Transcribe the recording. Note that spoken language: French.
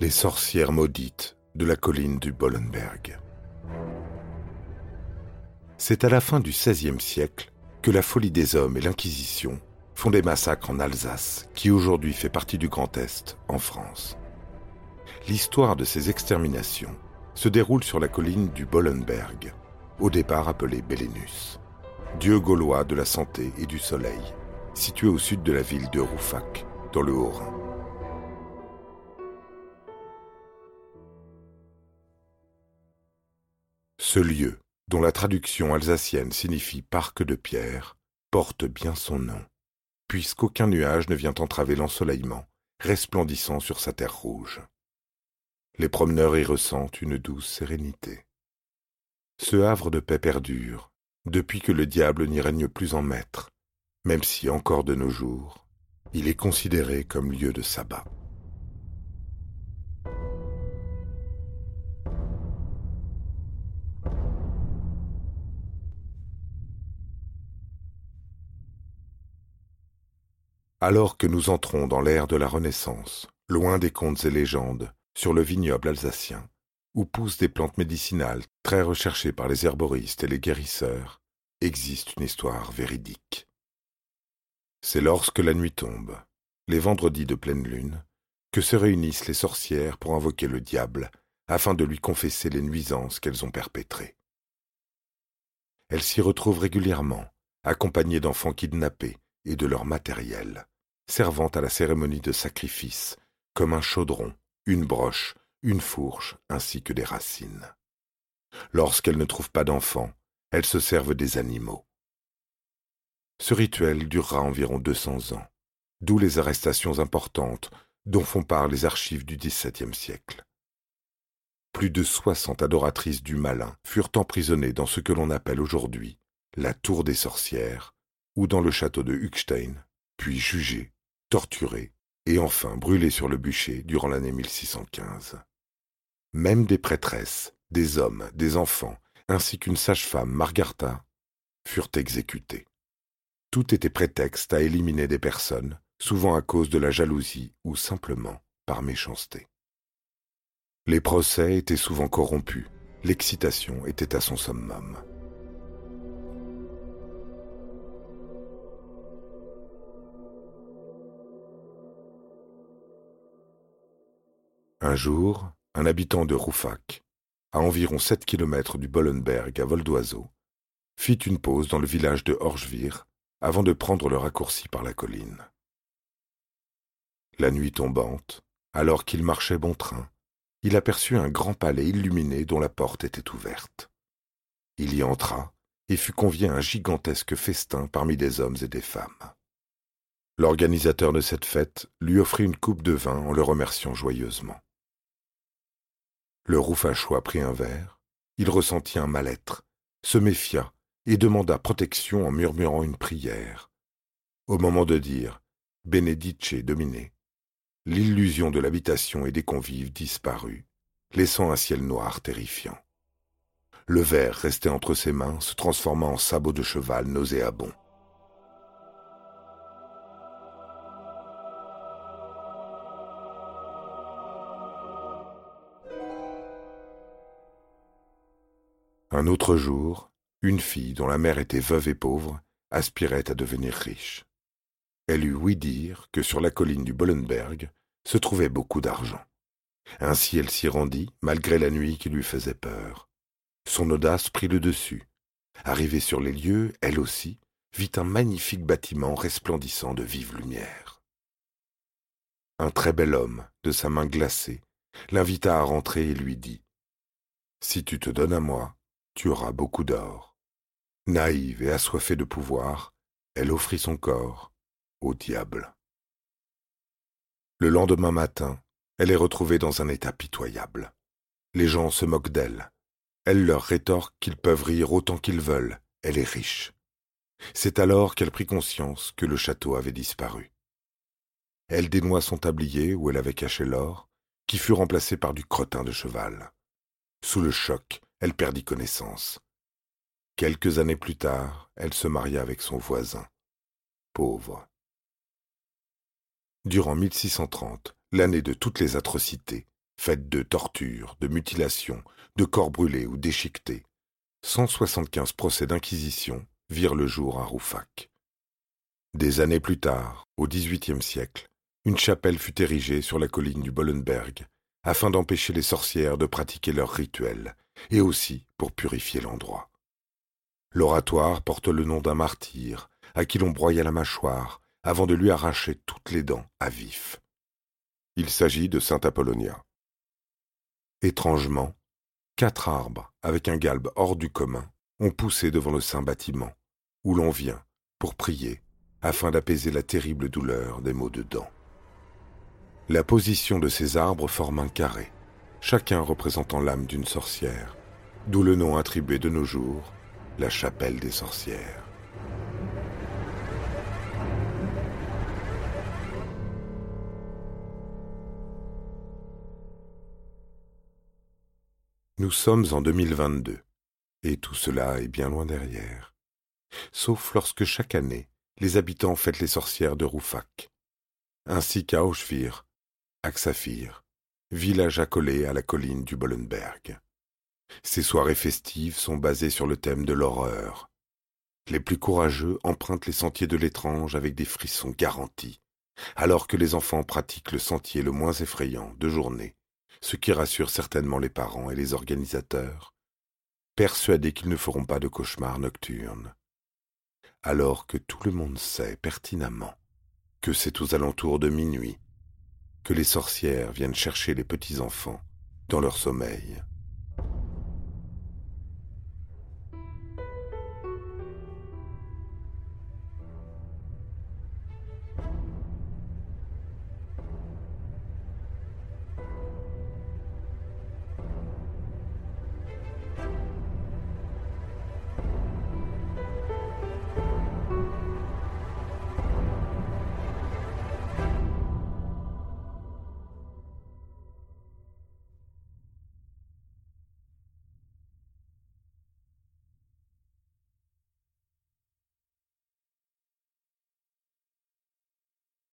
Les sorcières maudites de la colline du Bollenberg. C'est à la fin du XVIe siècle que la folie des hommes et l'Inquisition font des massacres en Alsace, qui aujourd'hui fait partie du Grand Est, en France. L'histoire de ces exterminations se déroule sur la colline du Bollenberg, au départ appelée Belenus, dieu gaulois de la santé et du soleil, situé au sud de la ville de Roufac, dans le Haut-Rhin. Ce lieu, dont la traduction alsacienne signifie parc de pierre, porte bien son nom, puisqu'aucun nuage ne vient entraver l'ensoleillement, resplendissant sur sa terre rouge. Les promeneurs y ressentent une douce sérénité. Ce havre de paix perdure, depuis que le diable n'y règne plus en maître, même si encore de nos jours, il est considéré comme lieu de sabbat. Alors que nous entrons dans l'ère de la Renaissance, loin des contes et légendes, sur le vignoble alsacien, où poussent des plantes médicinales très recherchées par les herboristes et les guérisseurs, existe une histoire véridique. C'est lorsque la nuit tombe, les vendredis de pleine lune, que se réunissent les sorcières pour invoquer le diable afin de lui confesser les nuisances qu'elles ont perpétrées. Elles s'y retrouvent régulièrement, accompagnées d'enfants kidnappés et de leur matériel, servant à la cérémonie de sacrifice, comme un chaudron, une broche, une fourche, ainsi que des racines. Lorsqu'elles ne trouvent pas d'enfants, elles se servent des animaux. Ce rituel durera environ deux cents ans, d'où les arrestations importantes dont font part les archives du XVIIe siècle. Plus de soixante adoratrices du malin furent emprisonnées dans ce que l'on appelle aujourd'hui la tour des sorcières, ou dans le château de Huckstein, puis jugées, torturées et enfin brûlées sur le bûcher durant l'année 1615. Même des prêtresses, des hommes, des enfants, ainsi qu'une sage-femme, Margarta, furent exécutés. Tout était prétexte à éliminer des personnes, souvent à cause de la jalousie ou simplement par méchanceté. Les procès étaient souvent corrompus, l'excitation était à son summum. Un jour, un habitant de Roufac, à environ sept kilomètres du Bollenberg à vol d'oiseau, fit une pause dans le village de Horchvir avant de prendre le raccourci par la colline. La nuit tombante, alors qu'il marchait bon train, il aperçut un grand palais illuminé dont la porte était ouverte. Il y entra et fut convié à un gigantesque festin parmi des hommes et des femmes. L'organisateur de cette fête lui offrit une coupe de vin en le remerciant joyeusement. Le roufachois prit un verre, il ressentit un mal-être, se méfia et demanda protection en murmurant une prière. Au moment de dire Benedice Domine, l'illusion de l'habitation et des convives disparut, laissant un ciel noir terrifiant. Le verre restait entre ses mains, se transformant en sabot de cheval nauséabond. Un autre jour, une fille dont la mère était veuve et pauvre aspirait à devenir riche. Elle eut ouï dire que sur la colline du Bollenberg se trouvait beaucoup d'argent. Ainsi elle s'y rendit, malgré la nuit qui lui faisait peur. Son audace prit le dessus. Arrivée sur les lieux, elle aussi, vit un magnifique bâtiment resplendissant de vive lumière. Un très bel homme, de sa main glacée, l'invita à rentrer et lui dit Si tu te donnes à moi, tu beaucoup d'or. Naïve et assoiffée de pouvoir, elle offrit son corps au diable. Le lendemain matin, elle est retrouvée dans un état pitoyable. Les gens se moquent d'elle. Elle leur rétorque qu'ils peuvent rire autant qu'ils veulent, elle est riche. C'est alors qu'elle prit conscience que le château avait disparu. Elle dénoua son tablier où elle avait caché l'or, qui fut remplacé par du crottin de cheval. Sous le choc, elle perdit connaissance. Quelques années plus tard, elle se maria avec son voisin. Pauvre. Durant 1630, l'année de toutes les atrocités, faites de tortures, de mutilations, de corps brûlés ou déchiquetés, 175 procès d'inquisition virent le jour à Roufac. Des années plus tard, au XVIIIe siècle, une chapelle fut érigée sur la colline du Bollenberg afin d'empêcher les sorcières de pratiquer leurs rituels et aussi pour purifier l'endroit. L'oratoire porte le nom d'un martyr à qui l'on broya la mâchoire avant de lui arracher toutes les dents à vif. Il s'agit de Saint Apollonia. Étrangement, quatre arbres, avec un galbe hors du commun, ont poussé devant le saint bâtiment, où l'on vient pour prier, afin d'apaiser la terrible douleur des maux de dents. La position de ces arbres forme un carré, chacun représentant l'âme d'une sorcière, d'où le nom attribué de nos jours, la chapelle des sorcières. Nous sommes en 2022, et tout cela est bien loin derrière. Sauf lorsque chaque année, les habitants fêtent les sorcières de Roufac, ainsi qu'à Auschwitz, Axafir, village accolé à la colline du Bollenberg. Ces soirées festives sont basées sur le thème de l'horreur. Les plus courageux empruntent les sentiers de l'étrange avec des frissons garantis, alors que les enfants pratiquent le sentier le moins effrayant de journée, ce qui rassure certainement les parents et les organisateurs, persuadés qu'ils ne feront pas de cauchemars nocturnes. Alors que tout le monde sait pertinemment que c'est aux alentours de minuit que les sorcières viennent chercher les petits enfants dans leur sommeil.